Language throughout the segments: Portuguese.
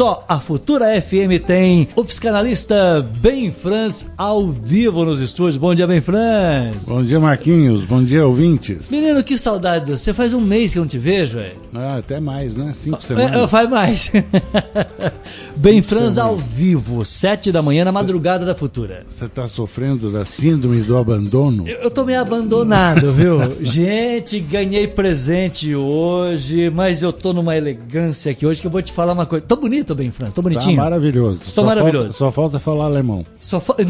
só a Futura FM tem o psicanalista Ben Franz ao vivo nos estúdios. Bom dia, Ben Franz. Bom dia, Marquinhos. Bom dia, ouvintes. Menino, que saudade. Você faz um mês que eu não te vejo, velho. Ah, até mais, né? Cinco É, semanas. faz mais. ben Franz ao vivo, sete da manhã, na madrugada da Futura. Você está sofrendo da síndrome do abandono? Eu, eu tô meio abandonado, viu? Gente, ganhei presente hoje, mas eu tô numa elegância aqui hoje que eu vou te falar uma coisa. Tô bonito, Ben Franz, tô Tá bonitinho. maravilhoso. Tô Só maravilhoso. Falta, só falta falar alemão. Só fa-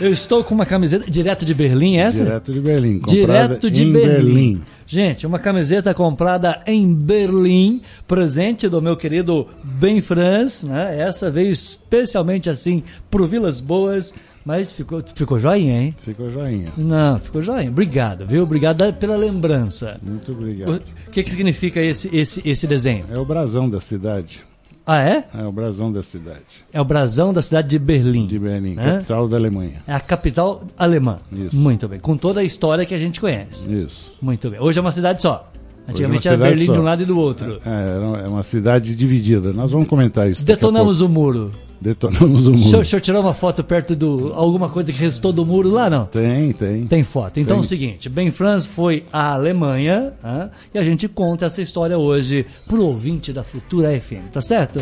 eu estou com uma camiseta direto de Berlim, é essa? Direto de Berlim. comprada Direto de em Berlim. Gente, uma camiseta comprada em Berlim, presente do meu querido Ben Franz, né? Essa veio especialmente assim pro Vilas Boas, mas ficou, ficou joinha, hein? Ficou joinha. Não, ficou joinha. Obrigado, viu? Obrigado pela lembrança. Muito O obrigado. que, que significa esse, esse, esse desenho? É o brasão da cidade. Ah, é? É o brasão da cidade. É o brasão da cidade de Berlim. De Berlim, Hã? capital da Alemanha. É a capital alemã. Isso. Muito bem. Com toda a história que a gente conhece. Isso. Muito bem. Hoje é uma cidade só. Antigamente uma era Berlim só. de um lado e do outro. É, é uma cidade dividida. Nós vamos comentar isso. Detonamos o muro. Detonamos o Deixa, eu- muro. deixa eu tirar uma foto perto do. alguma coisa que restou do muro lá, não? Tem, tem. Tem foto. Então é o Tem. seguinte, Ben Franz foi à Alemanha hã? e a gente conta essa história hoje pro ouvinte da Futura FM, tá certo?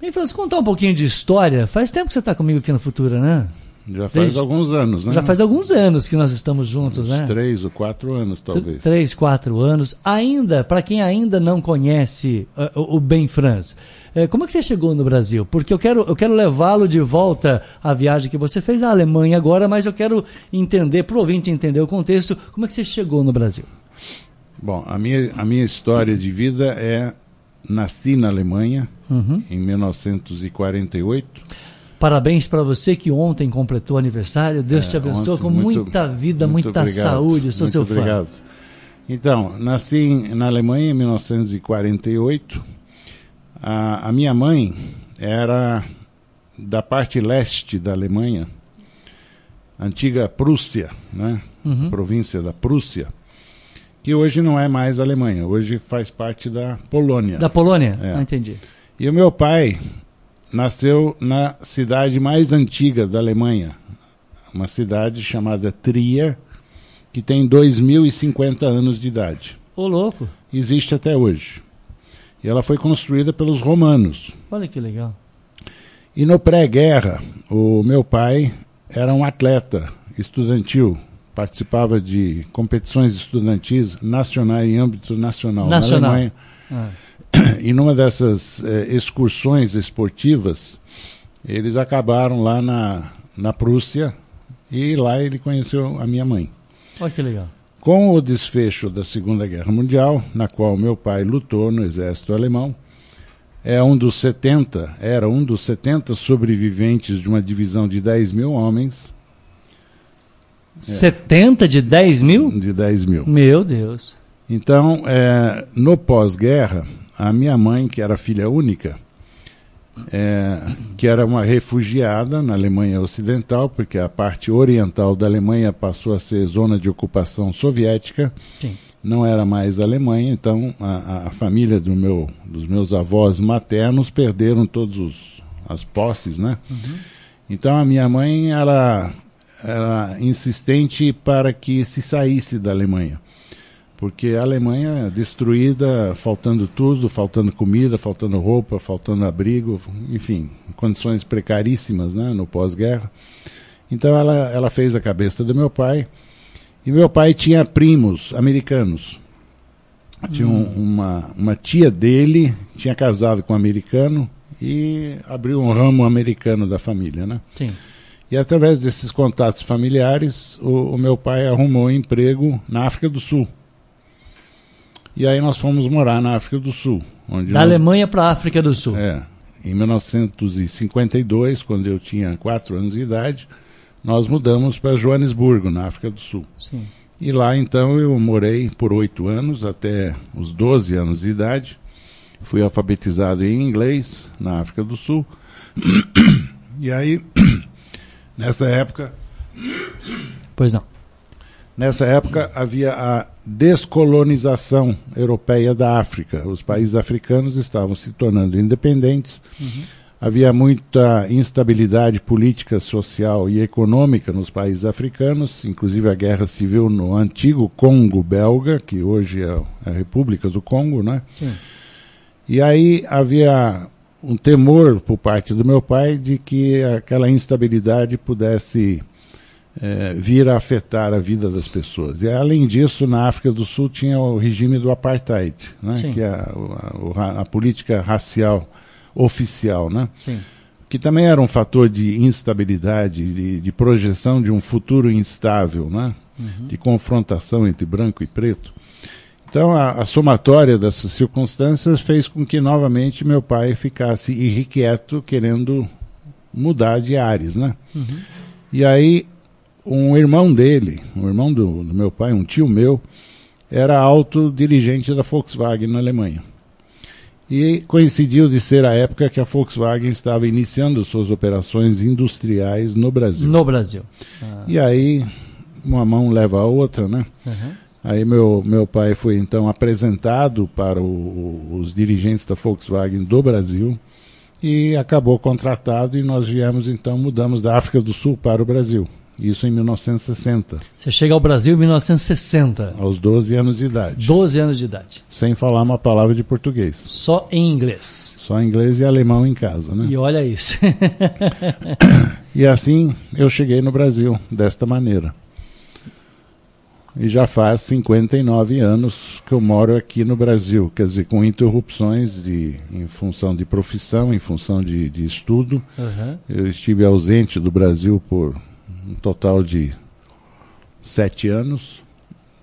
Ben Franz, contar um pouquinho de história. Faz tempo que você tá comigo aqui na Futura, né? Já faz Desde- alguns anos, né? Já faz alguns anos que nós estamos juntos, né? Três ou quatro anos, talvez. Três, quatro anos. Ainda, para quem ainda não conhece uh, o Ben Franz, eh, como é que você chegou no Brasil? Porque eu quero, eu quero levá-lo de volta à viagem que você fez à Alemanha agora, mas eu quero entender, para o ouvinte entender o contexto, como é que você chegou no Brasil? Bom, a minha, a minha história de vida é. Nasci na Alemanha Uhum. em 1948. Parabéns para você que ontem completou aniversário. Deus te abençoe É, Ontem, com muito- muita vida, muita obrigado, saúde. Eu sou seu fã. obrigado. Então, nasci na Alemanha em 1948. A, a minha mãe era da parte leste da Alemanha, antiga Prússia, né? Uhum. província da Prússia, que hoje não é mais Alemanha, hoje faz parte da Polônia. Da Polônia? É. Ah, entendi. E o meu pai nasceu na cidade mais antiga da Alemanha, uma cidade chamada Trier, que tem 2.050 anos de idade. Ô, louco. Existe até hoje. E ela foi construída pelos romanos. Olha que legal. E no pré-guerra, o meu pai era um atleta estudantil, participava de competições estudantis nacionais em âmbito nacional, Nacional. na Alemanha. Ah, E numa dessas eh, excursões esportivas, eles acabaram lá na, na Prússia e lá ele conheceu a minha mãe. olha que legal. Com o desfecho da Segunda Guerra Mundial, na qual meu pai lutou no exército alemão, é um dos 70, era um dos 70 sobreviventes de uma divisão de 10 mil homens, 70 de 10 mil? de 10 mil. Meu Deus. Então, é, no pós-guerra, a minha mãe, que era filha única, é, que era uma refugiada na Alemanha Ocidental, porque a parte oriental da Alemanha passou a ser zona de ocupação soviética, Sim. não era mais Alemanha, então a, a- família do meu, dos meus avós maternos perderam todas as posses, né? Então a minha mãe era, era insistente para que se saísse da Alemanha. Porque a Alemanha destruída, faltando tudo, faltando comida, faltando roupa, faltando abrigo, enfim, condições precaríssimas né, no pós-guerra. Então ela, ela fez a cabeça do meu pai. E meu pai tinha primos americanos. Tinha um- uma, uma tia dele, tinha casado com um americano e abriu um ramo americano da família, né? Sim. E através desses contatos familiares, o, o meu pai arrumou um emprego na África do Sul. E aí nós fomos morar na África do Sul. Onde Da nós- Alemanha para a África do Sul. É, em 1952, quando eu tinha quatro anos de idade, nós mudamos para Joanesburgo, na África do Sul. Sim. E lá então eu morei por oito anos, até os 12 anos de idade. Fui alfabetizado em inglês na África do Sul. E aí, nessa época, Pois não. nessa época havia a descolonização europeia da África. Os países africanos estavam se tornando independentes. Uhum. Havia muita instabilidade política, social e econômica nos países africanos, inclusive a guerra civil no antigo Congo belga, que hoje é a República do Congo, né? Sim. E aí havia um temor por parte do meu pai de que aquela instabilidade pudesse é, vir a afetar a vida das pessoas. E além disso, na África do Sul tinha o regime do apartheid, né? que é a, a, a, política racial oficial, né? Sim. que também era um fator de instabilidade, de, de projeção de um futuro instável, né? Uhum. de confrontação entre branco e preto. Então, a, a, somatória dessas circunstâncias fez com que novamente meu pai ficasse irrequieto, querendo mudar de ares, né? Uhum. E aí um irmão dele, um irmão do, do meu pai, um tio meu, era alto dirigente da Volkswagen na Alemanha. E coincidiu de ser a época que a Volkswagen estava iniciando suas operações industriais no Brasil. No Brasil. Ah. E aí, uma mão leva a outra, né? Uhum. Aí meu, meu pai foi então apresentado para o, os dirigentes da Volkswagen do Brasil e acabou contratado e nós viemos então, mudamos da África do Sul para o Brasil. Isso em 1960. Você chega ao Brasil em 1960. Aos 12 anos de idade. 12 anos de idade. Sem falar uma palavra de português. Só em inglês. Só inglês e alemão em casa, né? E olha isso. e assim eu cheguei no Brasil, desta maneira. E já faz 59 anos que eu moro aqui no Brasil, quer dizer, com interrupções de, em função de profissão, em função de, de estudo. Uhum. Eu estive ausente do Brasil por um total de sete anos.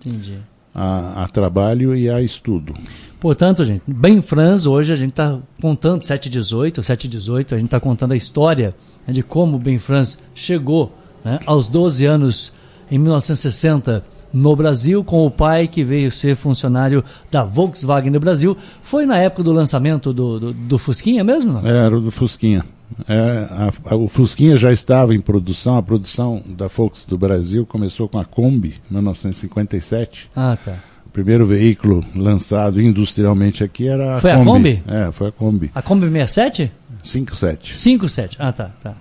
Entendi. A, a, trabalho e a estudo. Portanto, gente, bem Franz, hoje a gente está contando 718, 718, a gente está contando a história né, de como Ben Franz chegou né, aos 12 anos em 1960 no Brasil, com o pai que veio ser funcionário da Volkswagen no Brasil. Foi na época do lançamento do, do, do Fusquinha mesmo? Não? Era o do Fusquinha. É, a, a, o Fusquinha já estava em produção, a produção da Volkswagen do Brasil começou com a Kombi, em 1957. Ah, tá. O primeiro veículo lançado industrialmente aqui era a foi Kombi. Foi a Kombi? É, foi a Kombi. A Kombi 67? 57. 57, ah, tá, tá.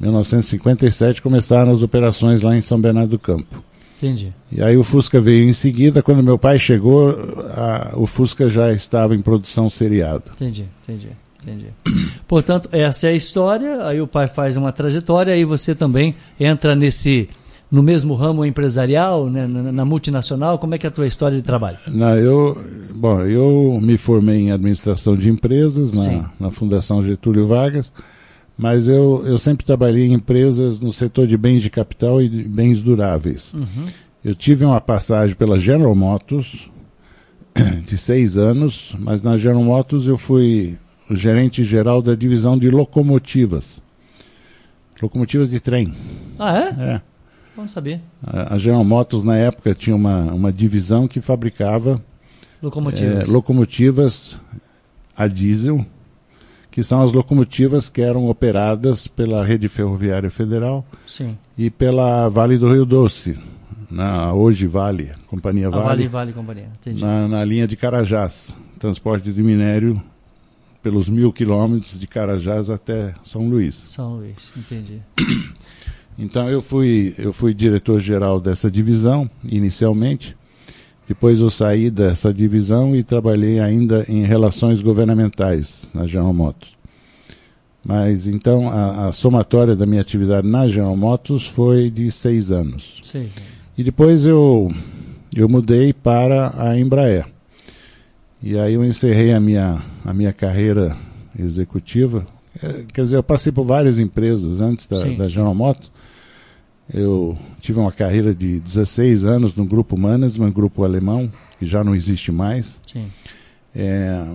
1957 começaram as operações lá em São Bernardo do Campo. Entendi. E aí o Fusca veio em seguida, quando meu pai chegou, a, o Fusca já estava em produção seriado. Entendi, entendi. Entendi. Portanto, essa é a história, aí o pai faz uma trajetória, aí você também entra nesse no mesmo ramo empresarial, né, na, na, multinacional, como é que é a tua história de trabalho? Não, eu, bom, eu me formei em administração de empresas na, na Fundação Getúlio Vargas, mas eu, eu sempre trabalhei em empresas no setor de bens de capital e bens duráveis. Uhum. Eu tive uma passagem pela General Motors de seis anos, mas na General Motors eu fui o gerente geral da divisão de locomotivas. Locomotivas de trem. Ah, é? É. Vamos saber. A, a General Motors, na época, tinha uma, uma divisão que fabricava locomotivas. É, locomotivas a diesel, que são as locomotivas que eram operadas pela Rede Ferroviária Federal Sim. e pela Vale do Rio Doce, na hoje Vale, Companhia Vale. Vale, Vale Companhia, entendi. Na, na linha de Carajás, transporte de minério pelos mil quilômetros de Carajás até São Luís. São Luís, entendi. Então eu fui, eu fui diretor-geral dessa divisão, inicialmente. Depois eu saí dessa divisão e trabalhei ainda em relações governamentais na General Motors. Mas então a, a somatória da minha atividade na General Motors foi de seis anos. Sim. E depois eu, eu mudei para a Embraer. E aí eu encerrei a minha, a minha carreira executiva. É, quer dizer, eu passei por várias empresas antes da, sim, da General Motors. Eu tive uma carreira de 16 anos no grupo Management, grupo alemão, que já não existe mais. Sim. É,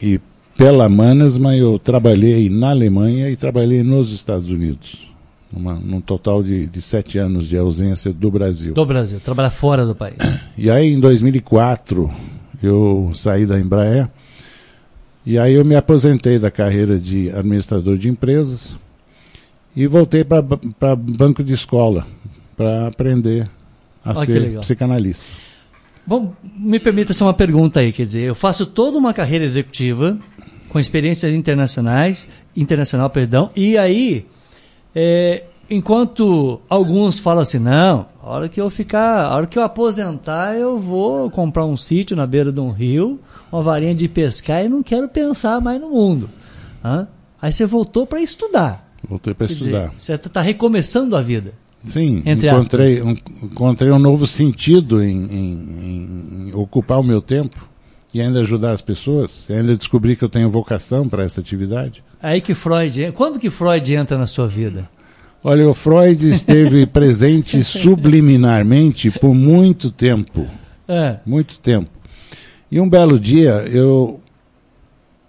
e pela Management eu trabalhei na Alemanha e trabalhei nos Estados Unidos. Uma, num total de, de sete anos de ausência do Brasil. Do Brasil, trabalhar fora do país. E aí em 2004 eu saí da Embraer e aí eu me aposentei da carreira de administrador de empresas e voltei para banco de escola para aprender a ser psicanalista. Bom, me permita só uma pergunta aí, quer dizer, eu faço toda uma carreira executiva com experiências internacionais, internacional, perdão, e aí, é, enquanto alguns falam assim, não, a hora que eu ficar, a hora que eu aposentar, eu vou comprar um sítio na beira de um rio, uma varinha de pescar e não quero pensar mais no mundo. Hã? Aí você voltou para estudar. Voltei para estudar. Dizer, você está recomeçando a vida. Sim, encontrei, um, encontrei um novo sentido em, em, em, ocupar o meu tempo e ainda ajudar as pessoas, e ainda descobrir que eu tenho vocação para essa atividade. Aí que Freud, quando que Freud entra na sua vida? Olha, o Freud esteve presente subliminarmente por muito tempo. É. Muito tempo. E um belo dia eu.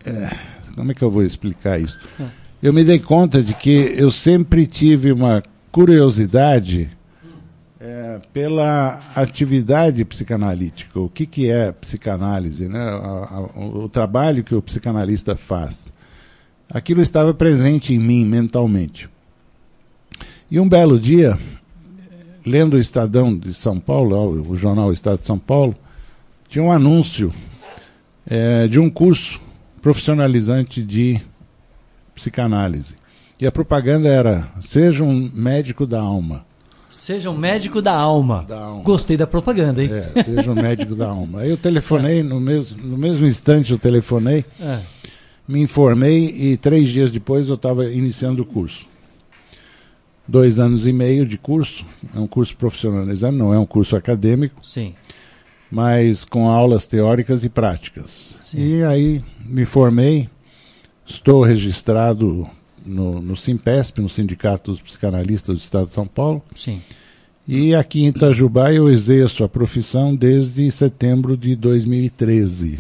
É, como é que eu vou explicar isso? É. Eu me dei conta de que eu sempre tive uma curiosidade é, pela atividade psicanalítica. O que, que é psicanálise? Né? O trabalho que o psicanalista faz. Aquilo estava presente em mim mentalmente. E um belo dia, lendo o Estadão de São Paulo, o jornal Estado de São Paulo, tinha um anúncio é, de um curso profissionalizante de psicanálise. E a propaganda era: seja um médico da alma. Seja um médico da alma. Da alma. Gostei da propaganda, hein? É, seja um médico da alma. Aí eu telefonei, no mesmo, no mesmo instante eu telefonei, é. me informei e três dias depois eu estava iniciando o curso dois anos e meio de curso. É um curso profissionalizante, não é um curso acadêmico. Sim. Mas com aulas teóricas e práticas. Sim. E aí me formei, estou registrado no, no Simpesp, no Sindicato dos Psicanalistas do Estado de São Paulo. Sim. E aqui em Itajubá eu exerço a profissão desde setembro de 2013.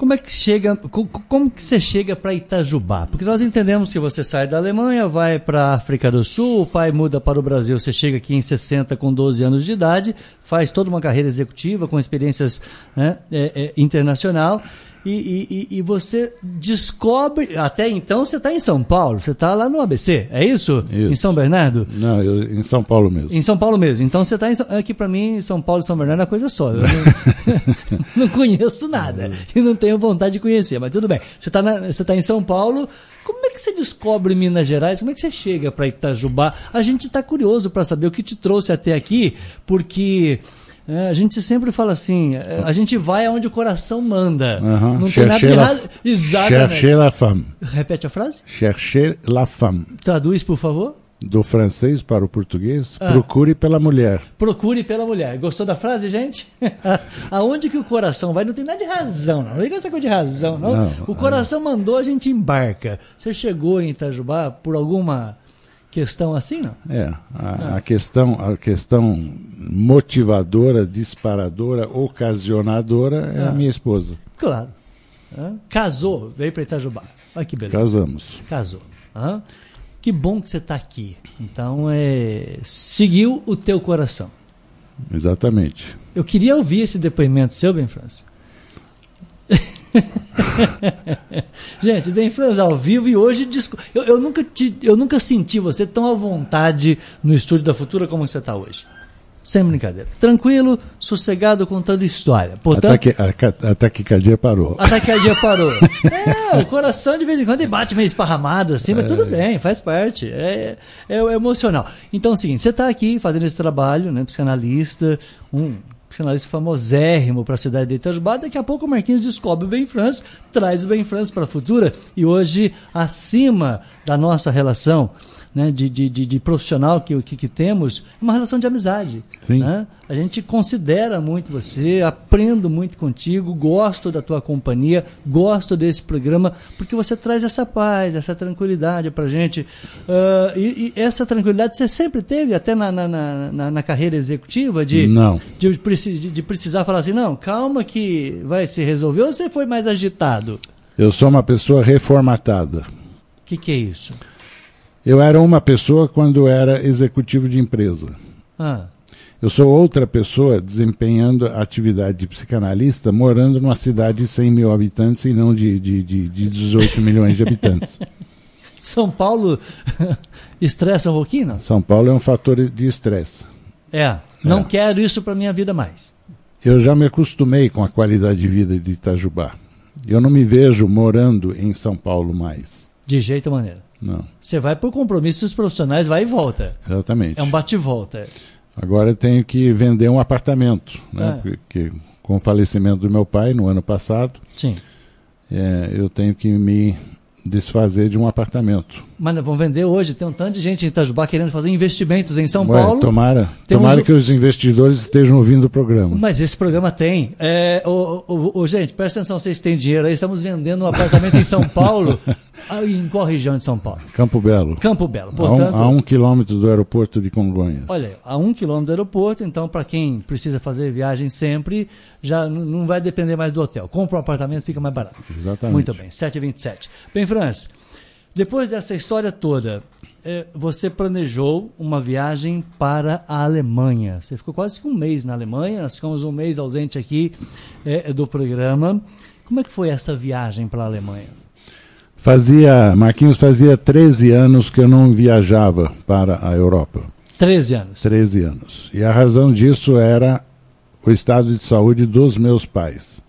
Como é que chega, como que você chega para Itajubá? Porque nós entendemos que você sai da Alemanha, vai para a África do Sul, o pai muda para o Brasil, você chega aqui em 60 com 12 anos de idade, faz toda uma carreira executiva com experiências né, é, é, internacional e, e, e, você descobre. Até então você está em São Paulo, você está lá no ABC, é isso? isso? Em São Bernardo? Não, eu, em São Paulo mesmo. Em São Paulo mesmo. Então você está em. Aqui para mim, São Paulo e São Bernardo é coisa só. Eu não, não conheço nada é. e não tenho vontade de conhecer, mas tudo bem. Você está tá em São Paulo. Como é que você descobre Minas Gerais? Como é que você chega para Itajubá? A gente está curioso para saber o que te trouxe até aqui, porque é, a gente sempre fala assim, é, a gente vai aonde o coração manda. Uhum. Não tem nada de errado. Exatamente. Chercher la femme. Repete a frase? Chercher la femme. Traduz, por favor. Do francês para o português, ah. procure pela mulher. Procure pela mulher. Gostou da frase, gente? Aonde que o coração vai? Não tem nada de razão, não. Não tem essa coisa de razão, não. não o coração mandou, a gente embarca. Você chegou em Itajubá por alguma questão assim, não? É, a, a, questão, a questão motivadora, disparadora, ocasionadora é ah. a minha esposa. Claro. Ah. Casou, veio para Itajubá. Olha que beleza. Casamos. Casou. Ah. Que bom que você está aqui. Então, é, seguiu o teu coração. Exatamente. Eu queria ouvir esse depoimento seu, Ben França. Gente, bem Franz ao vivo e hoje eu, eu, nunca te, eu nunca senti você tão à vontade no estúdio da Futura como você está hoje. Sem brincadeira. Tranquilo, sossegado, contando história. Portanto, a, taquicardia parou. A taquicardia parou. é, o coração de vez em quando bate meio esparramado assim, mas é. tudo bem, faz parte. É, é, é emocional. Então é o seguinte, você está aqui fazendo esse trabalho, né, psicanalista, um psicanalista famosérrimo para a cidade de Itajubá. Daqui a pouco o Marquinhos descobre o Ben France, traz o Ben France para a futura e hoje, acima da nossa relação né, de, de, de, de, profissional que, que, que, temos, uma relação de amizade. Né? A gente considera muito você, aprendo muito contigo, gosto da tua companhia, gosto desse programa, porque você traz essa paz, essa tranquilidade para a gente. Uh, e, e, essa tranquilidade você sempre teve, até na, na, na, na carreira executiva, de, não. De, de, de precisar falar assim, não, calma que vai se resolver, ou você foi mais agitado? Eu sou uma pessoa reformatada. O que, que é isso? Eu era uma pessoa quando era executivo de empresa. Ah. Eu sou outra pessoa desempenhando a atividade de psicanalista, morando numa cidade de 100 mil habitantes e não de, de, de, de 18 milhões de habitantes. São Paulo estressa um pouquinho, não? São Paulo é um fator de estresse. É, não é. quero isso para minha vida mais. eu já me acostumei com a qualidade de vida de Itajubá. Eu não me vejo morando em São Paulo mais. De jeito maneira. Não. Você vai por compromissos profissionais, vai e volta. Exatamente. É um bate-volta. Agora eu tenho que vender um apartamento, né? É. Porque com o falecimento do meu pai no ano passado, Sim. é, eu tenho que me desfazer de um apartamento. Mas vamos vender hoje. Tem um tanto de gente em Itajubá querendo fazer investimentos em São Ué, Paulo. tomara tomara que os investidores estejam ouvindo o programa. Mas esse programa tem. É, ô, ô, ô, gente, presta atenção, vocês têm dinheiro aí. Estamos vendendo um apartamento em São Paulo. Em qual região de São Paulo? Campo Belo. Campo Belo. A um, Portanto, a um quilômetro do aeroporto de Congonhas. olha, a um quilômetro do aeroporto, então para quem precisa fazer viagem sempre, já não vai depender mais do hotel. Compra um apartamento, fica mais barato. Exatamente. Muito bem, 7h27. Bem, Franz, depois dessa história toda, eh, você planejou uma viagem para a Alemanha. Você ficou quase que um mês na Alemanha, nós ficamos um mês ausente aqui eh, do programa. Como é que foi essa viagem para a Alemanha? Fazia, Marquinhos, fazia 13 anos que eu não viajava para a Europa. 13 anos. 13 anos. E a razão disso era o estado de saúde dos meus pais.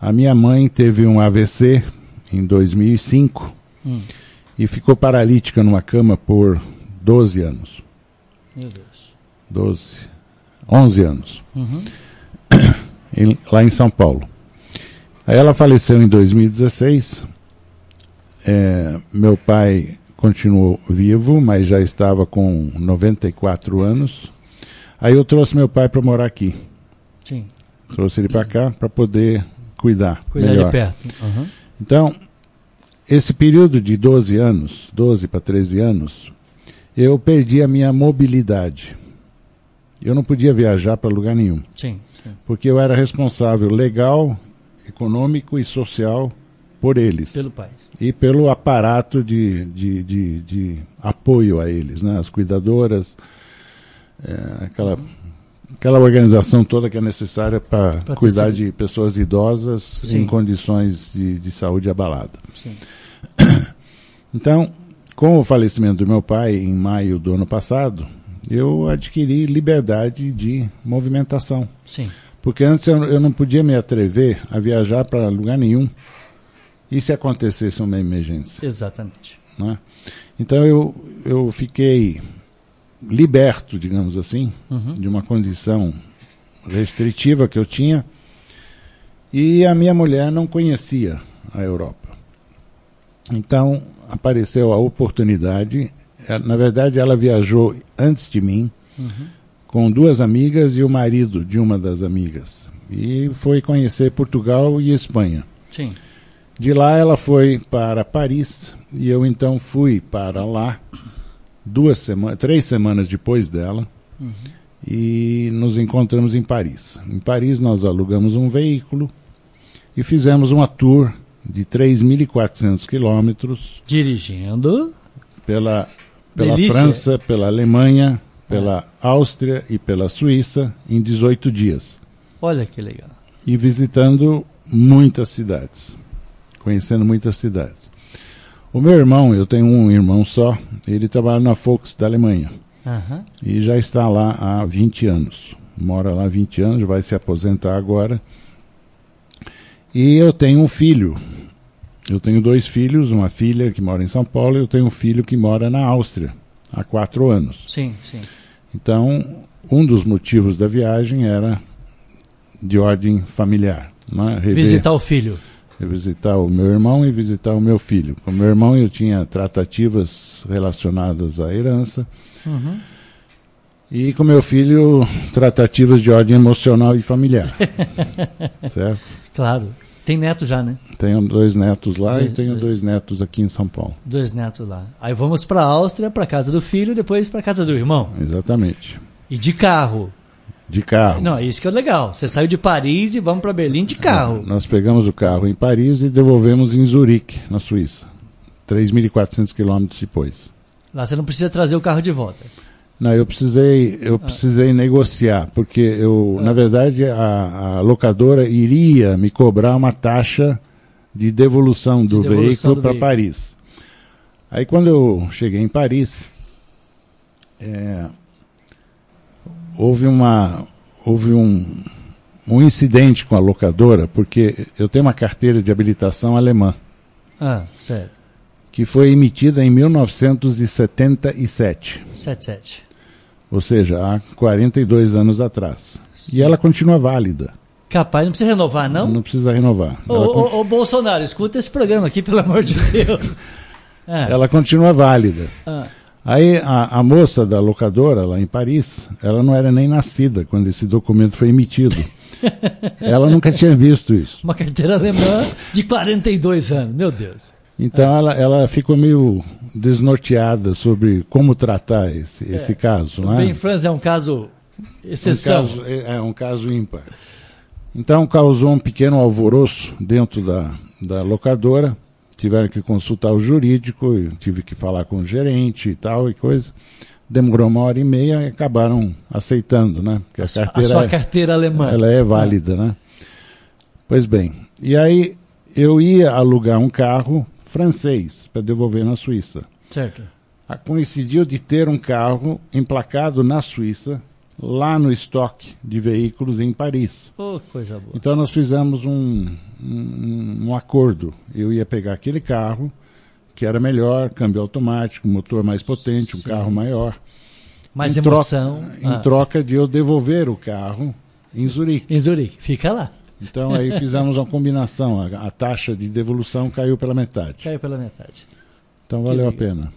A minha mãe teve um AVC em 2005 Hum, e ficou paralítica numa cama por 12 anos. meu Deus. 12, 11 anos. Uhum. em- lá em São Paulo. Aí ela faleceu em 2016. É, meu pai continuou vivo, mas já estava com 94 anos. Aí eu trouxe meu pai para morar aqui. Sim, Trouxe ele para cá para poder cuidar, cuidar melhor. de perto. Uhum. Então, esse período de 12 anos, 12 para 13 anos, eu perdi a minha mobilidade. Eu não podia viajar para lugar nenhum Sim, sim. porque eu era responsável legal, econômico e social por eles Pelo país. e pelo aparato de, de, de, de apoio a eles, né? as cuidadoras, é, aquela, aquela organização toda que é necessária para cuidar de pessoas idosas Sim. em condições de, de saúde abalada. Sim. Então, com o falecimento do meu pai em maio do ano passado, eu adquiri liberdade de movimentação. Sim. Porque antes eu, eu não podia me atrever a viajar para lugar nenhum. E se acontecesse uma emergência? Exatamente. Né? Então eu, eu fiquei liberto, digamos assim, Uhum. de uma condição restritiva que eu tinha. E a minha mulher não conhecia a Europa. Então apareceu a oportunidade. Eh, Na verdade, ela viajou antes de mim Uhum. com duas amigas e o marido de uma das amigas. E foi conhecer Portugal e Espanha. Sim. De lá ela foi para Paris e eu então fui para lá duas semanas, três semanas depois dela Uhum. e nos encontramos em Paris. Em Paris nós alugamos um veículo e fizemos uma tour de 3.400 quilômetros Dirigindo. pela, pela Delícia. França, pela Alemanha, pela Áustria e pela Suíça em 18 dias. Olha que legal. e visitando muitas cidades, conhecendo muitas cidades. O meu irmão, eu tenho um irmão só, ele trabalha na Fox da Alemanha Aham. e já está lá há 20 anos. Mora lá há 20 anos, vai se aposentar agora. E eu tenho um filho. Eu tenho dois filhos, uma filha que mora em São Paulo e eu tenho um filho que mora na Áustria há quatro anos. Sim, sim. Então, um dos motivos da viagem era de ordem familiar. Rever- Visitar o filho. Visitar o meu irmão e visitar o meu filho. Com o meu irmão eu tinha tratativas relacionadas à herança Uhum. e com meu filho tratativas de ordem emocional e familiar. certo? Claro. Tem neto já, né? Tenho dois netos lá e Dois- tenho dois. dois netos aqui em São Paulo. Dois netos lá. Aí vamos para a Áustria, para casa do filho, depois para casa do irmão. Exatamente. E de carro. De carro. Não, isso que é legal. Você saiu de Paris e vamos para Berlim de carro. Nós pegamos o carro em Paris e devolvemos em Zurique, na Suíça. 3.400 quilômetros depois. Lá você não precisa trazer o carro de volta. Não, eu precisei, eu Ah. precisei negociar, porque eu, na verdade, a, a locadora iria me cobrar uma taxa de devolução do devolução veículo para. Paris. Aí quando eu cheguei em Paris, é, houve uma, houve um, um incidente com a locadora, porque eu tenho uma carteira de habilitação alemã. Ah, certo. Que foi emitida em 1977. 77. Ou seja, há 42 anos atrás. Sim. E ela continua válida. Capaz, não precisa renovar, não? Não precisa renovar. Ô, ô, ô Bolsonaro, escuta esse programa aqui, pelo amor de Deus. É. Ela continua válida. Ah. Aí a, a, moça da locadora lá em Paris, ela não era nem nascida quando esse documento foi emitido. ela nunca tinha visto isso. Uma carteira alemã de 42 anos, meu Deus. Então é. ela, ela ficou meio desnorteada sobre como tratar esse, é. esse caso. O né? Franz é um caso exceção. Um caso, é, é um caso ímpar. Então causou um pequeno alvoroço dentro da, da locadora tiveram que consultar o jurídico, tive que falar com o gerente e tal e coisa. Demorou uma hora e meia e acabaram aceitando, né? Porque a carteira, a sua é, carteira alemã. Ela é válida, ah. né? Pois bem, e aí eu ia alugar um carro francês para devolver na Suíça. Certo. Coincidiu de ter um carro emplacado na Suíça lá no estoque de veículos em Paris. Oh, coisa boa. Então nós fizemos um, um, um, acordo. Eu ia pegar aquele carro, que era melhor, câmbio automático, motor mais potente, um Sim. carro maior. Mais em emoção. Troca, ah. Em troca de eu devolver o carro em Zurique. Em Zurique, fica lá. Então aí fizemos uma combinação. A, a, taxa de devolução caiu pela metade. Caiu pela metade. Então valeu que... a pena.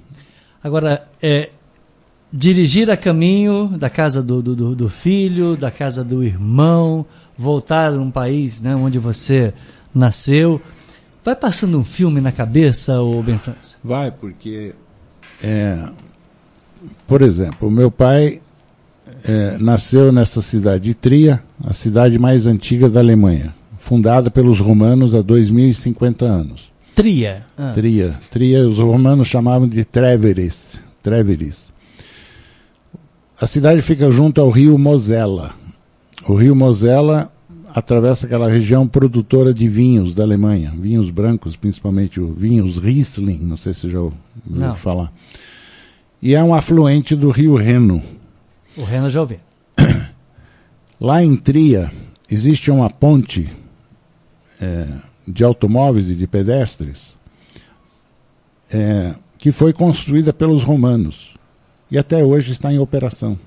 Agora, é, dirigir a caminho da casa do, do, do, filho, da casa do irmão, voltar a um país né, onde você nasceu. Vai passando um filme na cabeça, o Ben França? Vai, porque, é, por exemplo, o meu pai é, nasceu nessa cidade de Tria, a cidade mais antiga da Alemanha, fundada pelos romanos há 2.050 anos. Tria? Ah. Tria. Tria, os romanos chamavam de Treveris. Treveris. A cidade fica junto ao rio Mosela. O rio Mosela atravessa aquela região produtora de vinhos da Alemanha, vinhos brancos, principalmente vinhos Riesling, não sei se você já ouviu falar. E é um afluente do rio Reno. O Reno já ouvi. Lá em Tria existe uma ponte é, de automóveis e de pedestres é, que foi construída pelos romanos e até hoje está em operação.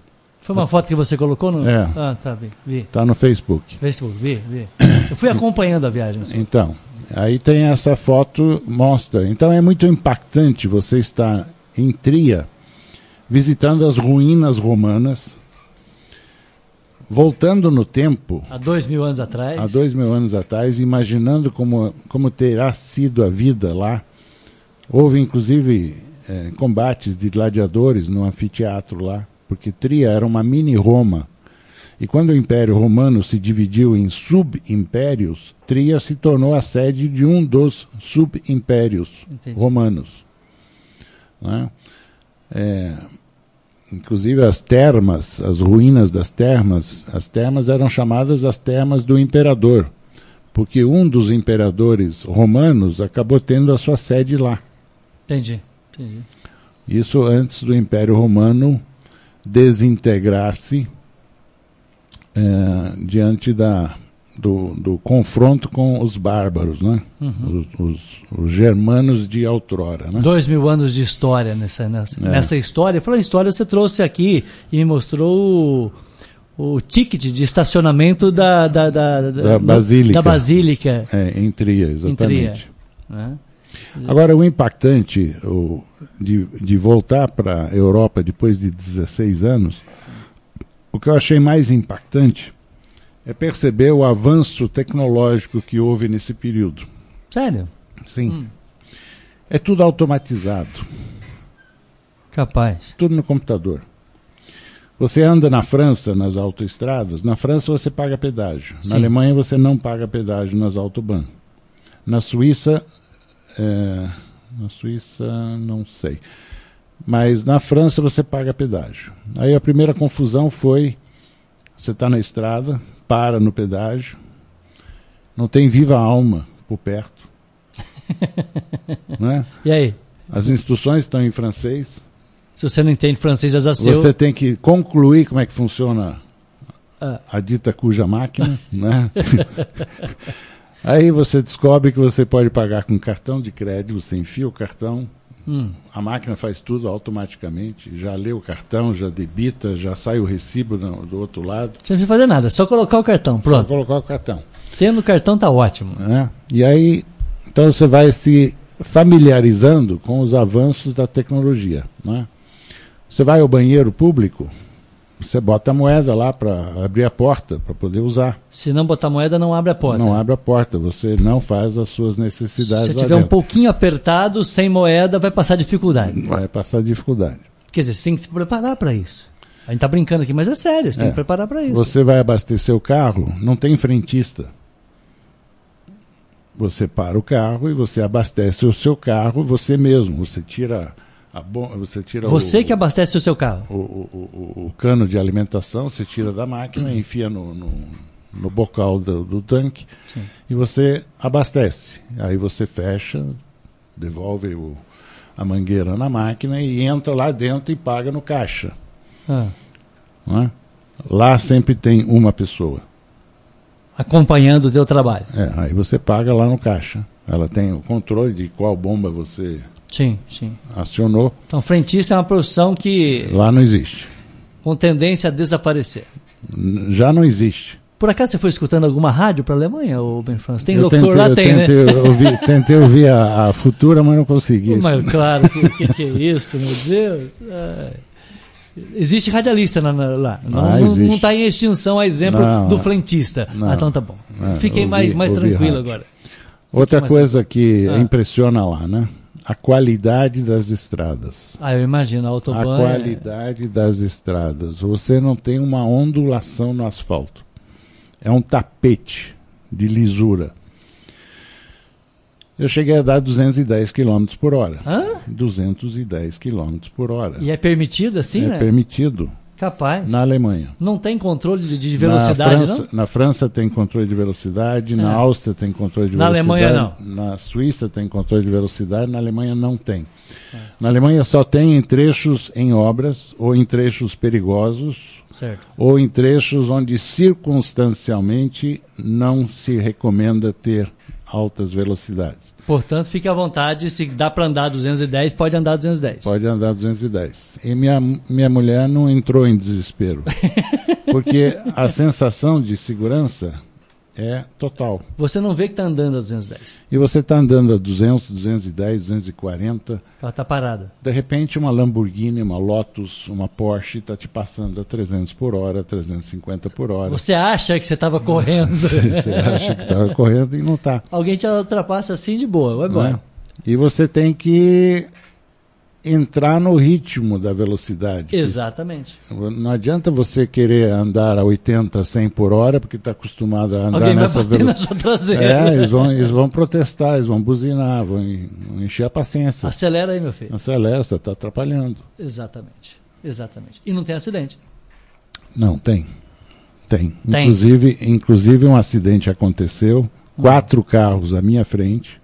Foi uma foto que você colocou no. É. Ah, tá, vi. vi. Está no Facebook. Facebook, vi, vi. Eu fui acompanhando a viagem. Então, aí tem essa foto, mostra. Então é muito impactante você estar em Tria, visitando as ruínas romanas, voltando no tempo. Há dois mil anos atrás. Há dois mil anos atrás, imaginando como, como terá sido a vida lá. Houve, inclusive, é, combates de gladiadores no anfiteatro lá, porque Tria era uma mini Roma. E quando o Império Romano se dividiu em subimpérios, Tria se tornou a sede de um dos subimpérios romanos. Né? É, inclusive as termas, as ruínas das termas, as termas eram chamadas as termas do imperador, porque um dos imperadores romanos acabou tendo a sua sede lá. Entendi. Isso antes do Império Romano desintegrar-se é, diante da, do, do, confronto com os bárbaros, né? Uhum. Os, os, os, germanos de outrora. Né? Dois mil anos de história nessa, nessa, é. nessa história. Falando história, você trouxe aqui e me mostrou o, o ticket de estacionamento da, da, da, da, Basílica. Da Basílica. É, em Tria, exatamente. Em Tria, né? Agora, o impactante o, de, de voltar para a Europa depois de 16 anos, o que eu achei mais impactante é perceber o avanço tecnológico que houve nesse período. Sério? Sim. Hum. É tudo automatizado. Capaz. Tudo no computador. Você anda na França, nas autoestradas, na França você paga pedágio. Sim. Na Alemanha você não paga pedágio nas autobahn. Na Suíça é, na Suíça, não sei. Mas na França você paga pedágio. Aí a primeira confusão foi: você está na estrada, para no pedágio, não tem viva alma por perto. né? E aí? As instruções estão em francês. Se você não entende francês, é Você tem que concluir como é que funciona ah. a dita cuja máquina, né? Aí você descobre que você pode pagar com cartão de crédito, você enfia o cartão, hum. a máquina faz tudo automaticamente, já lê o cartão, já debita, já sai o recibo do, outro lado. Você não precisa fazer nada, só colocar o cartão, pronto. Só colocar o cartão. Tendo o cartão tá ótimo. É. E aí, então você vai se familiarizando com os avanços da tecnologia. Né? Você vai ao banheiro público, você bota a moeda lá para abrir a porta, para poder usar. Se não botar moeda, não abre a porta. Não abre a porta, você não faz as suas necessidades. Se tiver um pouquinho apertado, sem moeda, vai passar dificuldade. Vai passar dificuldade. Quer dizer, você tem que se preparar para isso. A gente está brincando aqui, mas é sério, você é. tem que preparar para isso. Você vai abastecer o carro, não tem frentista. Você para o carro e você abastece o seu carro você mesmo. Você tira Bom, você tira você o, que abastece o seu carro. O, o, o, cano de alimentação, você tira da máquina, enfia no, no, no bocal do, do tanque Sim. e você abastece. Aí você fecha, devolve a mangueira na máquina e entra lá dentro e paga no caixa. Ah. É? Lá sempre tem uma pessoa. Acompanhando o teu trabalho. É, aí você paga lá no caixa. Ela tem o controle de qual bomba você Sim, sim. Acionou. Então, frentista é uma profissão que. Lá não existe. Com tendência a desaparecer. Já não existe. Por acaso você foi escutando alguma rádio para a Alemanha, ou Ben France? Tem eu locutor tentei, lá, tem, tentei, né? Ouvir, tentei ouvir a, a, Futura, mas não consegui. Mas claro, o que, que, é isso, meu Deus? Ai. Existe radialista lá. lá. Não ah, está em extinção a exemplo não, do frentista. Não, ah, então tá bom. Fiquei ouvi, mais, mais tranquilo rádio. agora. Outra coisa que ah. impressiona lá, né? A qualidade das estradas. Ah, eu imagino, a autobahn... A é- qualidade é... das estradas. Você não tem uma ondulação no asfalto. É um tapete de lisura. Eu cheguei a dar 210 km por hora. Hã? 210 km por hora. E é permitido assim, é né? É permitido. Capaz. Na Alemanha. Não tem controle de, de velocidade, na França, não? Na França tem controle de velocidade, é. na Áustria tem controle de na velocidade. Na Alemanha não. Na Suíça tem controle de velocidade, na Alemanha não tem. É. Na Alemanha só tem em trechos em obras, ou em trechos perigosos, certo. ou em trechos onde circunstancialmente não se recomenda ter altas velocidades. Portanto, fique à vontade, se dá para andar 210, pode andar 210. Pode andar 210. E minha, minha mulher não entrou em desespero. porque a sensação de segurança é total. Você não vê que está andando a 210. E você está andando a 200, 210, 240. Ela está parada. De repente, uma Lamborghini, uma Lotus, uma Porsche está te passando a 300 por hora, 350 por hora. Você acha que você estava correndo. você acha que estava correndo e não está. Alguém te ultrapassa assim de boa, vai embora. É? E você tem que entrar no ritmo da velocidade. Exatamente. Não adianta você querer andar a 80, 100 por hora, porque está acostumado a andar Alguém nessa velocidade. É, eles vão, eles vão protestar, eles vão buzinar, vão encher a paciência. Acelera aí, meu filho. Acelera, você está atrapalhando. Exatamente. Exatamente. E não tem acidente. Não, tem. Tem. tem. Inclusive, inclusive um acidente aconteceu, quatro carros à minha frente.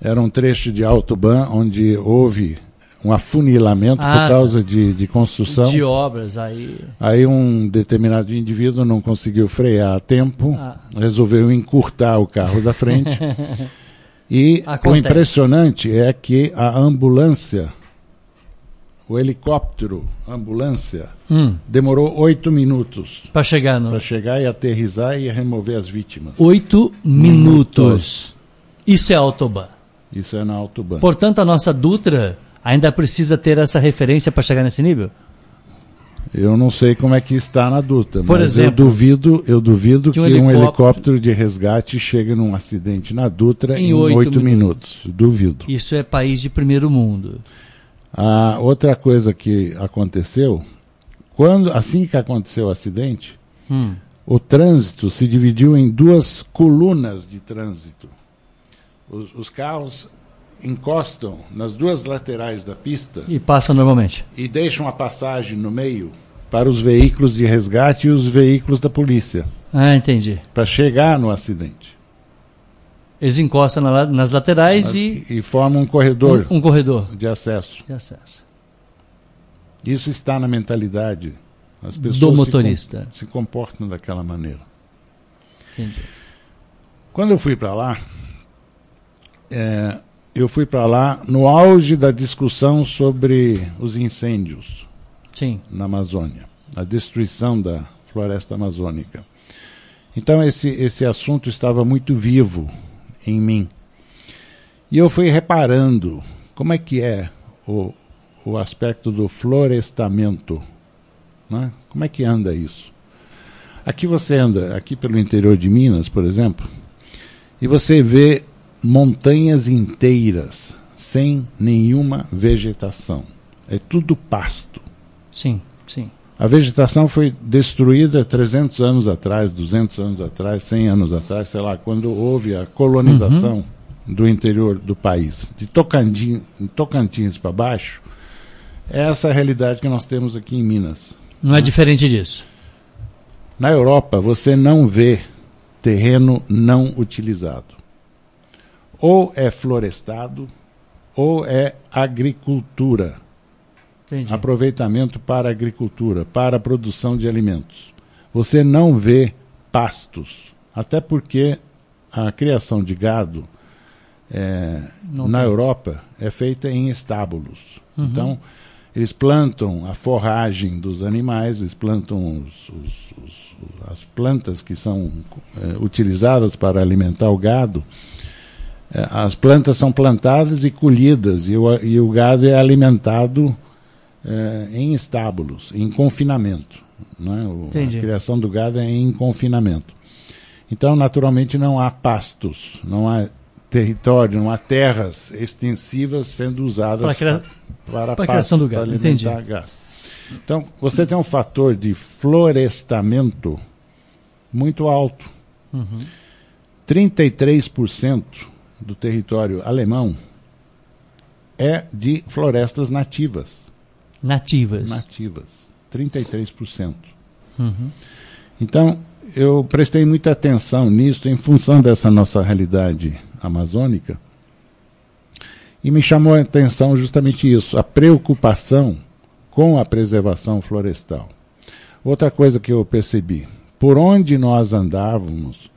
Era um trecho de autobahn onde houve um afunilamento ah, por causa de, de construção. De obras, aí. Aí um determinado indivíduo não conseguiu frear a tempo, ah. resolveu encurtar o carro da frente. e Acontece. o impressionante é que a ambulância, o helicóptero, ambulância, hum. demorou oito minutos para chegar, Para chegar e aterrizar e remover as vítimas. Oito minutos. Isso é autobahn. Isso é na autobahn. Portanto, a nossa Dutra ainda precisa ter essa referência para chegar nesse nível? Eu não sei como é que está na Dutra, Por mas exemplo, eu duvido, eu duvido que, um, que helicóptero... um, helicóptero... de resgate chegue num acidente na Dutra em oito minutos. minutos. Duvido. Isso é país de primeiro mundo. A outra coisa que aconteceu, quando assim que aconteceu o acidente, hum. o trânsito se dividiu em duas colunas de trânsito. Os, os carros encostam nas duas laterais da pista e passam normalmente e deixam a passagem no meio para os veículos de resgate e os veículos da polícia. Ah, entendi. Para chegar no acidente. Eles encostam na, nas laterais e e formam um corredor. Um, um, corredor de acesso. De acesso. Isso está na mentalidade As pessoas do motorista. Se, se comportam daquela maneira. Entendi. Quando eu fui para lá, é, eu fui para lá no auge da discussão sobre os incêndios Sim. na Amazônia, a destruição da floresta amazônica. Então esse, esse assunto estava muito vivo em mim. E eu fui reparando como é que é o, o aspecto do florestamento. Né? Como é que anda isso? Aqui você anda, aqui pelo interior de Minas, por exemplo, e você vê montanhas inteiras sem nenhuma vegetação. É tudo pasto. Sim, sim. A vegetação foi destruída 300 anos atrás, 200 anos atrás, 100 anos atrás, sei lá, quando houve a colonização uhum. do interior do país. De Tocantins, Tocantins para baixo, é essa a realidade que nós temos aqui em Minas. Não é diferente disso. Na Europa, você não vê terreno não utilizado. Ou é florestado, ou é agricultura Entendi. aproveitamento para agricultura, para a produção de alimentos. Você não vê pastos, até porque a criação de gado é, na. Europa é feita em estábulos. Uhum. Então, eles plantam a forragem dos animais, eles plantam os, os, os, as plantas que são é, utilizadas para alimentar o gado. É, as plantas são plantadas e colhidas, e o, e o gado é alimentado é, em estábulos, em confinamento. Né? O, a criação do gado é em confinamento. Então, naturalmente, não há pastos, não há território, não há terras extensivas sendo usadas para, cria... para, para a criação do gado. Entendi. Gás. Então, você tem um fator de florestamento muito alto. Uhum. 33% do território alemão é de florestas nativas. Nativas. Nativas. 33%. Uhum. Então, eu prestei muita atenção nisso em função dessa nossa realidade amazônica. E me chamou a atenção justamente isso, a preocupação com a preservação florestal. Outra coisa que eu percebi, por onde nós andávamos,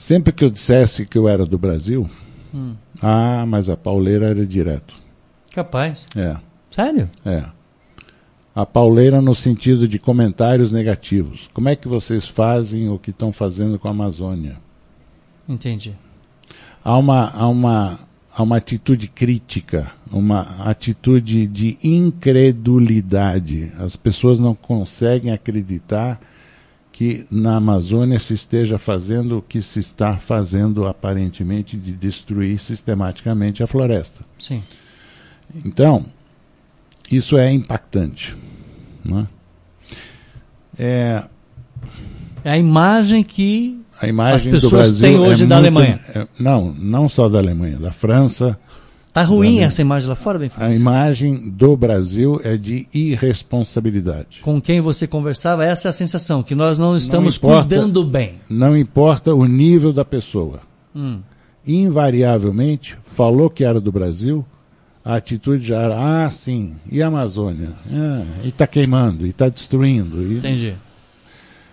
sempre que eu dissesse que eu era do Brasil, hum. ah, mas a pauleira era direto. Capaz. É. Sério? É a pauleira no sentido de comentários negativos. Como é que vocês fazem o que estão fazendo com a Amazônia? Entendi. Há uma, há uma, há uma atitude crítica, uma atitude de incredulidade. As pessoas não conseguem acreditar que na Amazônia se esteja fazendo o que se está fazendo aparentemente de destruir sistematicamente a floresta. Sim. Então, isso é impactante. Né? É, é a imagem que a imagem as pessoas têm hoje é da muito, Alemanha. É, não, não só da Alemanha, da França. Está ruim essa imagem lá fora, bem A imagem do Brasil é de irresponsabilidade. Com quem você conversava, essa é a sensação, que nós não estamos não importa, cuidando bem. Não importa o nível da pessoa. Hum. Invariavelmente, falou que era do Brasil, a atitude já era, ah, sim, e a Amazônia? Ah, e está queimando, e está destruindo. E Entendi.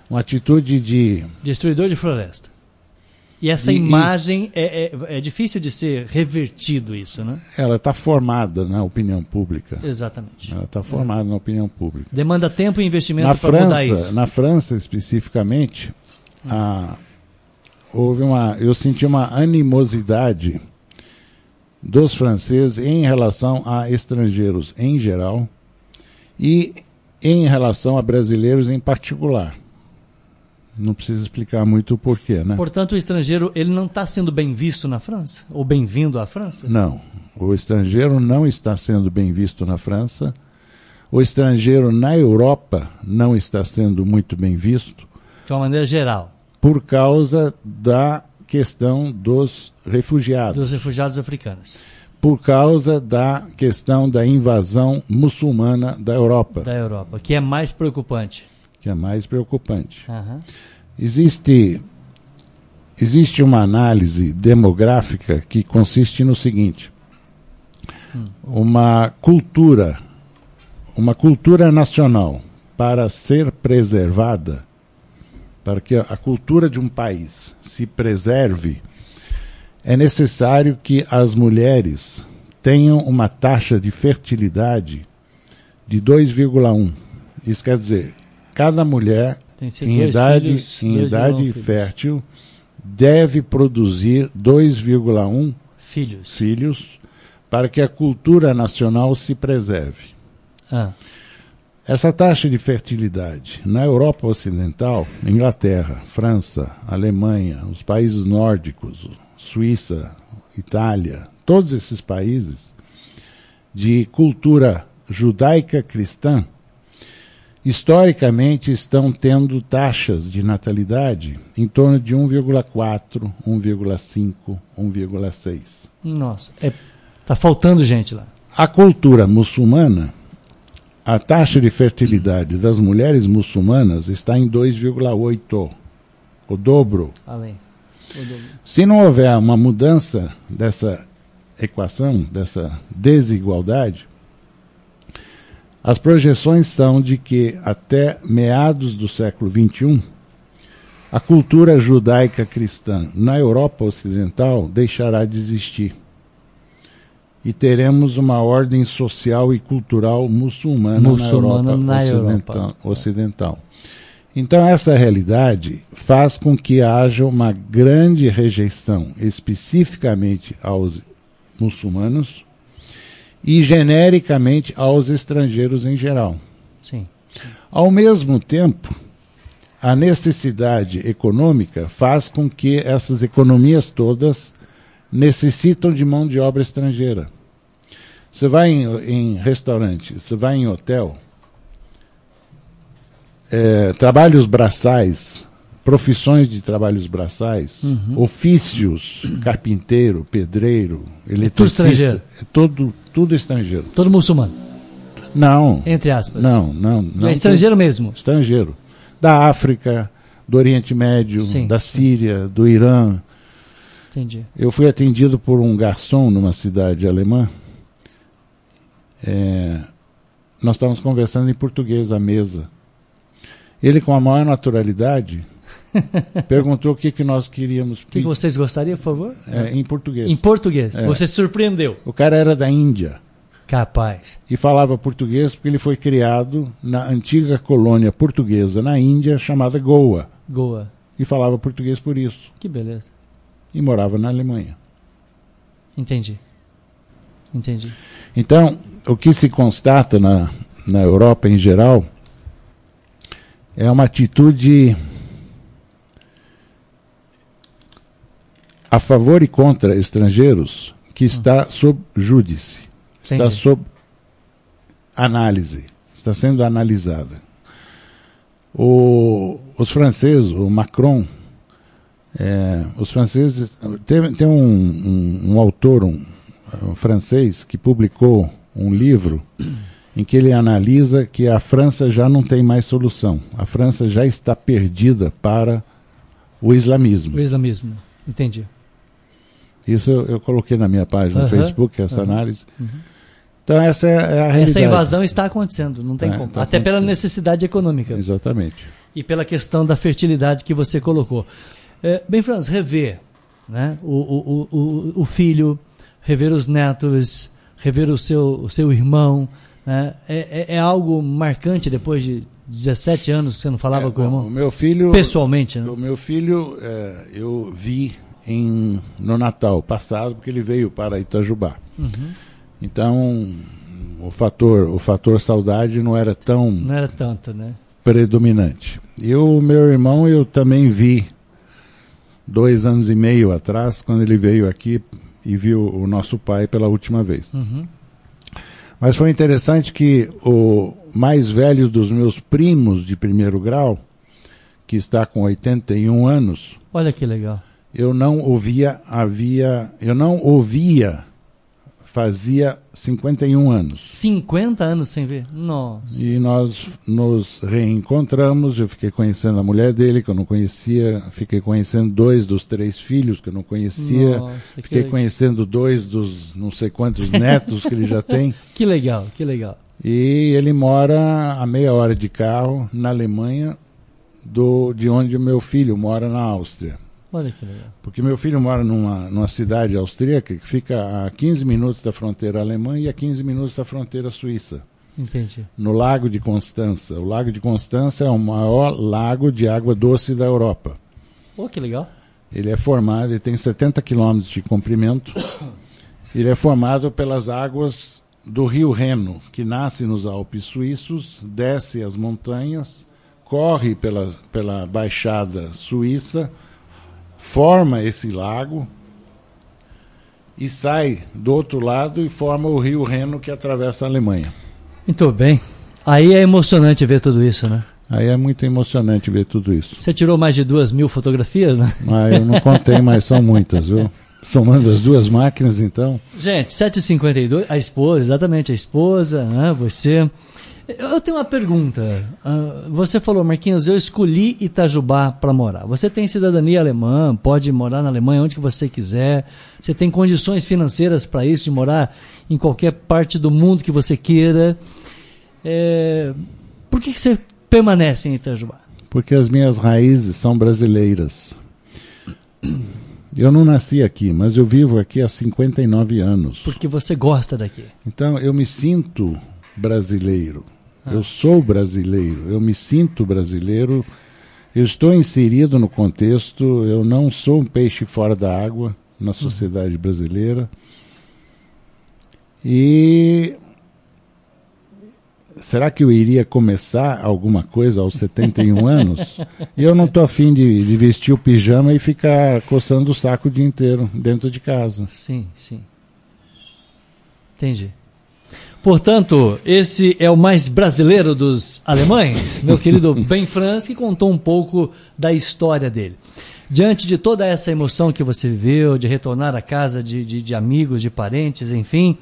Uma atitude de. Destruidor de floresta. E essa e, imagem e... é, é, é, difícil de ser revertido isso, né? Ela está formada na opinião pública. Exatamente. Ela está formada na opinião pública. Demanda tempo e investimento para mudar isso. Na França, especificamente, hum. a, houve uma, eu senti uma animosidade dos franceses em relação a estrangeiros em geral e em relação a brasileiros em particular. Não precisa explicar muito o porquê, né? Portanto, o estrangeiro ele não está sendo bem visto na França? Ou bem-vindo à França? Não. O estrangeiro não está sendo bem visto na França. O estrangeiro na Europa não está sendo muito bem visto. De uma maneira geral. Por causa da questão dos refugiados. Dos refugiados africanos. Por causa da questão da invasão muçulmana da Europa. Da Europa, que é mais preocupante. Que é mais preocupante. Uhum. Existe, existe uma análise demográfica que consiste no seguinte: hum. uma cultura, uma cultura nacional para ser preservada, para que a cultura de um país se preserve, é necessário que as mulheres tenham uma taxa de fertilidade de 2,1. Isso quer dizer, cada mulher em idade, filhos, em idade fértil deve produzir 2,1 filhos. filhos para que a cultura nacional se preserve. Ah. Essa taxa de fertilidade na Europa Ocidental, Inglaterra, França, Alemanha, os países nórdicos, Suíça, Itália, todos esses países de cultura judaica cristã, historicamente estão tendo taxas de natalidade em torno de 1,4, 1,5, 1,6. Nossa, é, tá faltando gente lá. A cultura muçulmana, a taxa de fertilidade das mulheres muçulmanas está em 2,8, o dobro. Além. O dobro. Se não houver uma mudança dessa equação, dessa desigualdade, as projeções são de que até meados do século XXI, a cultura judaica cristã na Europa Ocidental deixará de existir. E teremos uma ordem social e cultural muçulmana, Muçulmana na Europa, na ocidental, Europa. ocidental. Então, essa realidade faz com que haja uma grande rejeição, especificamente aos muçulmanos, e genericamente aos estrangeiros em geral. Sim. Ao mesmo tempo, a necessidade econômica faz com que essas economias todas necessitam de mão de obra estrangeira. Você vai em, em restaurante, você vai em hotel, é, trabalhos braçais, profissões de trabalhos braçais, Uhum. ofícios, carpinteiro, pedreiro, eletricista, estrangeiro. é todo, tudo estrangeiro. Todo muçulmano, Não, entre aspas. não, não. não é estrangeiro mesmo. estrangeiro. Da África, do Oriente Médio, Sim, da sim. Síria, do Irã. Entendi. Eu fui atendido por um garçom numa cidade alemã. É, nós estávamos conversando em português à mesa. Ele, com a maior naturalidade, perguntou o que, que nós queríamos O que, vocês gostariam, por favor? é, em português. Em português. É. Você se surpreendeu. O cara era da Índia Capaz. e falava português porque ele foi criado na antiga colônia portuguesa na Índia chamada Goa Goa. e falava português por isso Que beleza. e morava na Alemanha. Entendi. Entendi. Então, o que se constata na, na Europa em geral é uma atitude a favor e contra estrangeiros que está sob júdice, está Entendi. sob análise, está sendo analisada. O- os franceses, o Macron, é, os franceses. Tem, tem um, um- um autor, um, um francês, que publicou um livro em que ele analisa que a França já não tem mais solução. A França já está perdida para o islamismo. O islamismo. Entendi. Isso eu, eu coloquei na minha página no Facebook, essa análise. Então, essa é, a realidade. Essa invasão está acontecendo, não tem É, como. tá Até pela necessidade econômica Exatamente. e pela questão da fertilidade que você colocou. É, bem, Franz, rever né? o, o, o, o- o filho, rever os netos, rever o seu, o seu irmão, né? é, é, é algo marcante depois de 17 anos que você não falava É, com o o irmão? meu filho. Pessoalmente, né? O meu filho, é, eu vi em, no Natal passado, porque ele veio para Itajubá. Uhum. Então, o fator, o fator saudade não era tão Não era tanto, né? predominante. E o meu irmão eu também vi dois anos e meio atrás, quando ele veio aqui e viu o nosso pai pela última vez. Uhum. Mas foi interessante que o mais velho dos meus primos de primeiro grau, que está com 81 anos, Olha que legal. Eu não ouvia havia, eu não ouvia fazia 51 anos. 50 anos sem ver? Nossa. E nós nos reencontramos, eu fiquei conhecendo a mulher dele, que eu não conhecia, fiquei conhecendo dois dos três filhos que eu não conhecia, Nossa, que fiquei legal. conhecendo dois dos não sei quantos netos que ele já tem. Que legal, que legal. E ele mora a meia hora de carro na Alemanha, do, de onde o meu filho mora na Áustria. Olha que legal. Porque meu filho mora numa, numa cidade austríaca que fica a 15 minutos da fronteira alemã e a 15 minutos da fronteira suíça. Entendi. No Lago de Constança. O Lago de Constança é o maior lago de água doce da Europa. Oh, que legal. Ele é formado, ele tem 70 quilômetros de comprimento. Ele é formado pelas águas do rio Reno, que nasce nos Alpes suíços, desce as montanhas, corre pela, pela Baixada Suíça, forma esse lago e sai do outro lado e forma o rio Reno que atravessa a Alemanha. Muito bem. Aí é emocionante ver tudo isso, né? Aí é muito emocionante ver tudo isso. Você tirou mais de duas mil fotografias, né? Ah, eu não contei, mas são muitas, viu? Somando as duas máquinas, então. Gente, 7h52, a esposa, exatamente, a esposa, né? Você. Eu tenho uma pergunta. Uh, você falou, Marquinhos, eu escolhi Itajubá para morar. Você tem cidadania alemã, pode morar na Alemanha onde que você quiser. Você tem condições financeiras para isso, de morar em qualquer parte do mundo que você queira. É, por que, que você permanece em Itajubá? Porque as minhas raízes são brasileiras. Eu não nasci aqui, mas eu vivo aqui há 59 anos. Porque você gosta daqui. Então eu me sinto brasileiro. Ah. Eu sou brasileiro, eu me sinto brasileiro. Eu estou inserido no contexto, eu não sou um peixe fora da água na sociedade uhum. brasileira. E será que eu iria começar alguma coisa aos 71 anos? E eu não estou afim de, de vestir o pijama e ficar coçando o saco o dia inteiro dentro de casa. Sim, sim. Entendi. Portanto, esse é o mais brasileiro dos alemães, meu querido Ben Franz, que contou um pouco da história dele. Diante de toda essa emoção que você viveu, de retornar à casa de, de, de amigos, de parentes, enfim,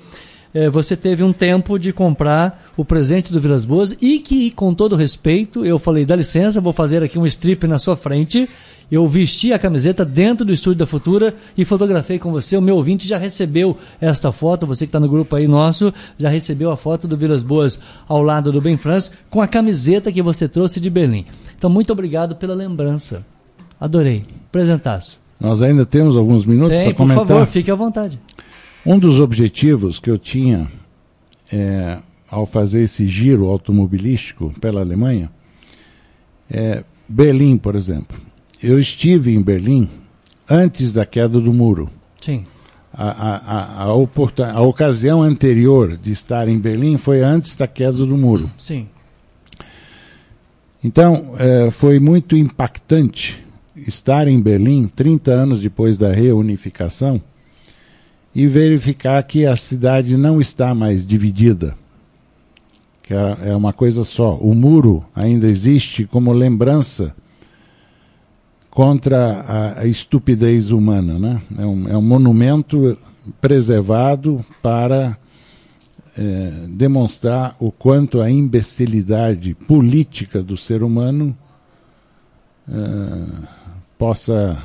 eh, você teve um tempo de comprar o presente do Vilas Boas e que, com todo respeito, eu falei, dá licença, vou fazer aqui um strip na sua frente eu vesti a camiseta dentro do estúdio da Futura e fotografei com você. O meu ouvinte já recebeu esta foto, você que está no grupo aí nosso, já recebeu a foto do Vilas Boas ao lado do Ben France com a camiseta que você trouxe de Berlim. Então, muito obrigado pela lembrança. Adorei. Presentaço. Nós ainda temos alguns minutos para comentar. Por favor, fique à vontade. Um dos objetivos que eu tinha é, ao fazer esse giro automobilístico pela Alemanha é Berlim, por exemplo eu estive em Berlim antes da queda do muro. Sim. A, a, a, a, a ocasião anterior de estar em Berlim foi antes da queda do muro. Sim. Então, é, foi muito impactante estar em Berlim 30 anos depois da reunificação e verificar que a cidade não está mais dividida. Que é, é uma coisa só. O muro ainda existe como lembrança contra a, estupidez humana. Né? É, um, é um monumento preservado para é, demonstrar o quanto a imbecilidade política do ser humano é, possa.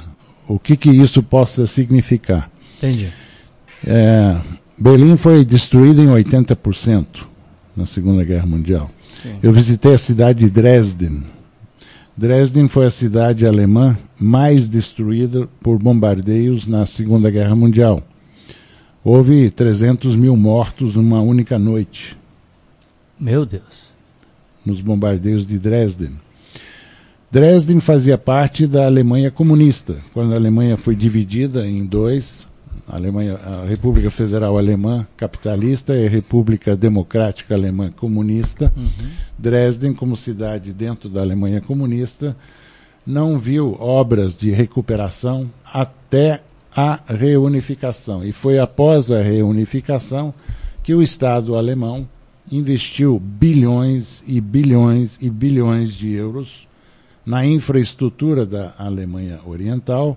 o que, que isso possa significar. Entendi. É, Berlim foi destruída em 80% na Segunda Guerra Mundial. Sim. Eu visitei a cidade de Dresden Dresden foi a cidade alemã mais destruída por bombardeios na Segunda Guerra Mundial. Houve 300 mil mortos numa única noite. Meu Deus. Nos bombardeios de Dresden. Dresden fazia parte da Alemanha comunista. Quando a Alemanha foi dividida em dois, a, Alemanha, a República Federal Alemã capitalista e a República Democrática Alemã comunista. Uhum. Dresden, como cidade dentro da Alemanha comunista, não viu obras de recuperação até a reunificação. E foi após a reunificação que o Estado alemão investiu bilhões e bilhões e bilhões de euros na infraestrutura da Alemanha Oriental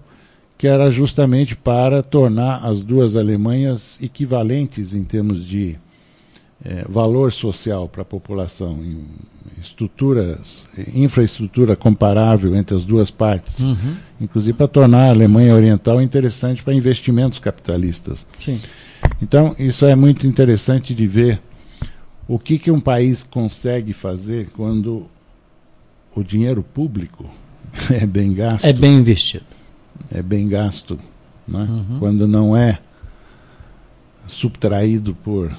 que era justamente para tornar as duas Alemanhas equivalentes em termos de é, valor social para a população, em estruturas, infraestrutura comparável entre as duas partes, uhum. inclusive para tornar a Alemanha Oriental interessante para investimentos capitalistas. Sim. Então, isso é muito interessante de ver o que, que um país consegue fazer quando o dinheiro público é bem gasto. É bem investido. É bem gasto. Né? Uhum. Quando não é subtraído por.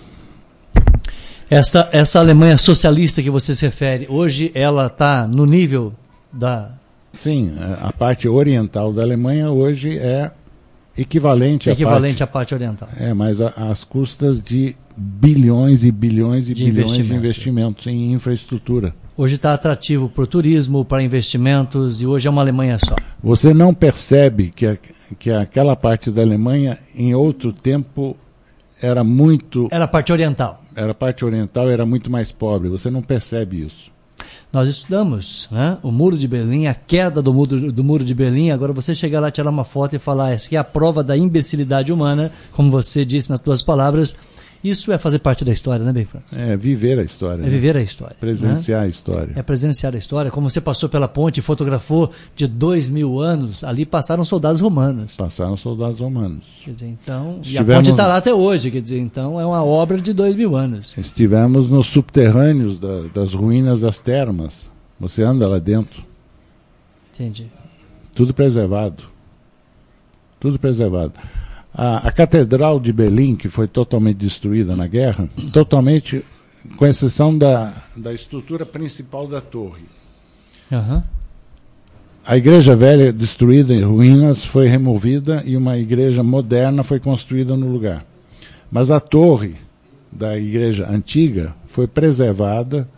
Esta, essa Alemanha socialista que você se refere, hoje ela está no nível da. Sim, a parte oriental da Alemanha hoje é equivalente, equivalente à, parte, à parte oriental. É, mas às custas de bilhões e bilhões e de bilhões investimento. de investimentos em infraestrutura. Hoje está atrativo para o turismo, para investimentos e hoje é uma Alemanha só. Você não percebe que, a, que aquela parte da Alemanha, em outro tempo, era muito. Era a parte oriental. Era a parte oriental, era muito mais pobre. Você não percebe isso. Nós estudamos né? o Muro de Berlim, a queda do muro, do muro de Berlim. Agora você chegar lá, tirar uma foto e falar: essa aqui é a prova da imbecilidade humana, como você disse nas suas palavras. Isso é fazer parte da história, né, Benfrans? É viver a história. É né? viver a história. Presenciar né? a história. É presenciar a história. Como você passou pela ponte e fotografou de dois mil anos, ali passaram soldados romanos. Passaram soldados romanos. Quer dizer, então. Estivemos... E a ponte está lá até hoje, quer dizer, então é uma obra de dois mil anos. Estivemos nos subterrâneos da, das ruínas das termas. Você anda lá dentro. Entendi. Tudo preservado. Tudo preservado. A, a, Catedral de Berlim, que foi totalmente destruída na guerra, totalmente, com exceção da, da estrutura principal da torre. Uhum. A igreja velha, destruída em ruínas, foi removida e uma igreja moderna foi construída no lugar. Mas a torre da igreja antiga foi preservada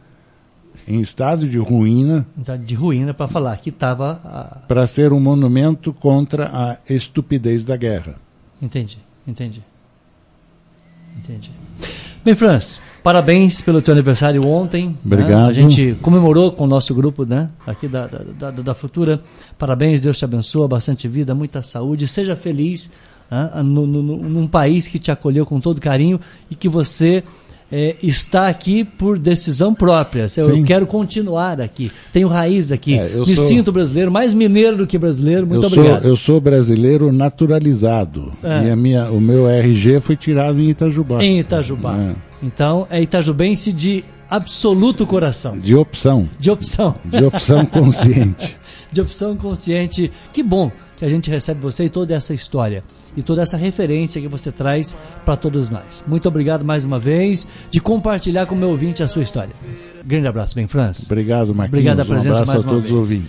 em estado de ruína. De ruína para falar que estava. A... Para ser um monumento contra a estupidez da guerra. Entendi, entendi. Entendi. Bem, Franz, parabéns pelo teu aniversário ontem. Né? Obrigado. Né? A gente comemorou com o nosso grupo né? aqui da, da, da, da, Futura. Parabéns, Deus te abençoe, bastante vida, muita saúde. Seja feliz né? no, no, num país que te acolheu com todo carinho e que você é, está aqui por decisão própria. Eu Sim. quero continuar aqui. Tenho raiz aqui. É, Me sou... sinto brasileiro, mais mineiro do que brasileiro. Muito eu obrigado. Sou, eu sou brasileiro naturalizado. É. E a minha, o meu RG foi tirado em Itajubá. Em Itajubá. É. Então, é itajubense de absoluto coração. De opção. De opção. De opção consciente. de opção consciente. Que bom que a gente recebe você e toda essa história e toda essa referência que você traz para todos nós. Muito obrigado mais uma vez de compartilhar com o meu ouvinte a sua história. Grande abraço, bem, França. Obrigado, Marquinhos. Obrigado a presença um mais a todos vez. os ouvintes.